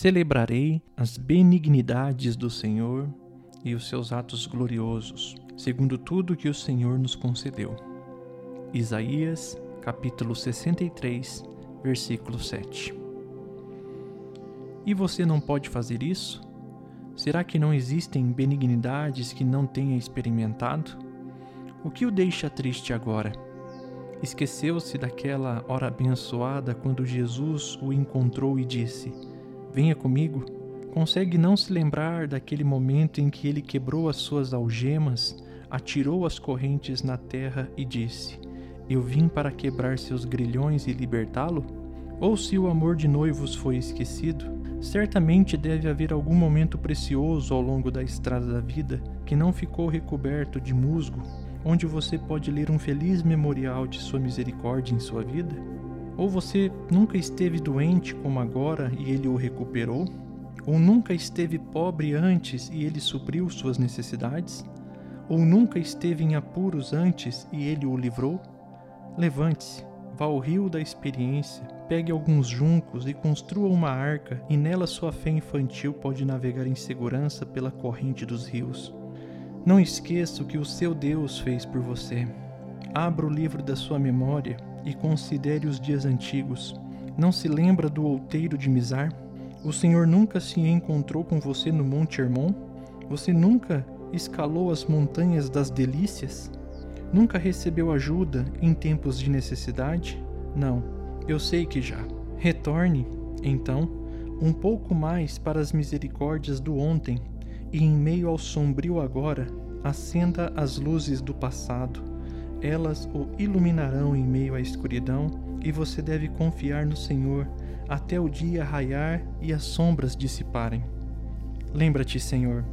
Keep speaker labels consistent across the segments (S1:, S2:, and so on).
S1: Celebrarei as benignidades do Senhor e os seus atos gloriosos, segundo tudo que o Senhor nos concedeu. Isaías, capítulo 63, versículo 7. E você não pode fazer isso? Será que não existem benignidades que não tenha experimentado? O que o deixa triste agora? Esqueceu-se daquela hora abençoada quando Jesus o encontrou e disse: Venha comigo. Consegue não se lembrar daquele momento em que ele quebrou as suas algemas, atirou as correntes na terra e disse: Eu vim para quebrar seus grilhões e libertá-lo? Ou se o amor de noivos foi esquecido, certamente deve haver algum momento precioso ao longo da estrada da vida que não ficou recoberto de musgo onde você pode ler um feliz memorial de sua misericórdia em sua vida? Ou você nunca esteve doente como agora e ele o recuperou? Ou nunca esteve pobre antes e ele supriu suas necessidades? Ou nunca esteve em apuros antes e ele o livrou? Levante-se, vá ao rio da experiência, pegue alguns juncos e construa uma arca, e nela sua fé infantil pode navegar em segurança pela corrente dos rios. Não esqueça o que o seu Deus fez por você. Abra o livro da sua memória e considere os dias antigos. Não se lembra do outeiro de Mizar? O Senhor nunca se encontrou com você no Monte Hermon? Você nunca escalou as montanhas das delícias? Nunca recebeu ajuda em tempos de necessidade? Não, eu sei que já. Retorne, então, um pouco mais para as misericórdias do ontem e em meio ao sombrio agora, acenda as luzes do passado. Elas o iluminarão em meio à escuridão, e você deve confiar no Senhor até o dia raiar e as sombras dissiparem. Lembra-te, Senhor,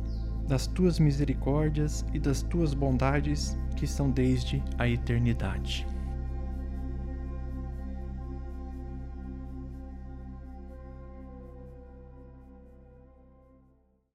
S1: das tuas misericórdias e das tuas bondades que são desde a eternidade.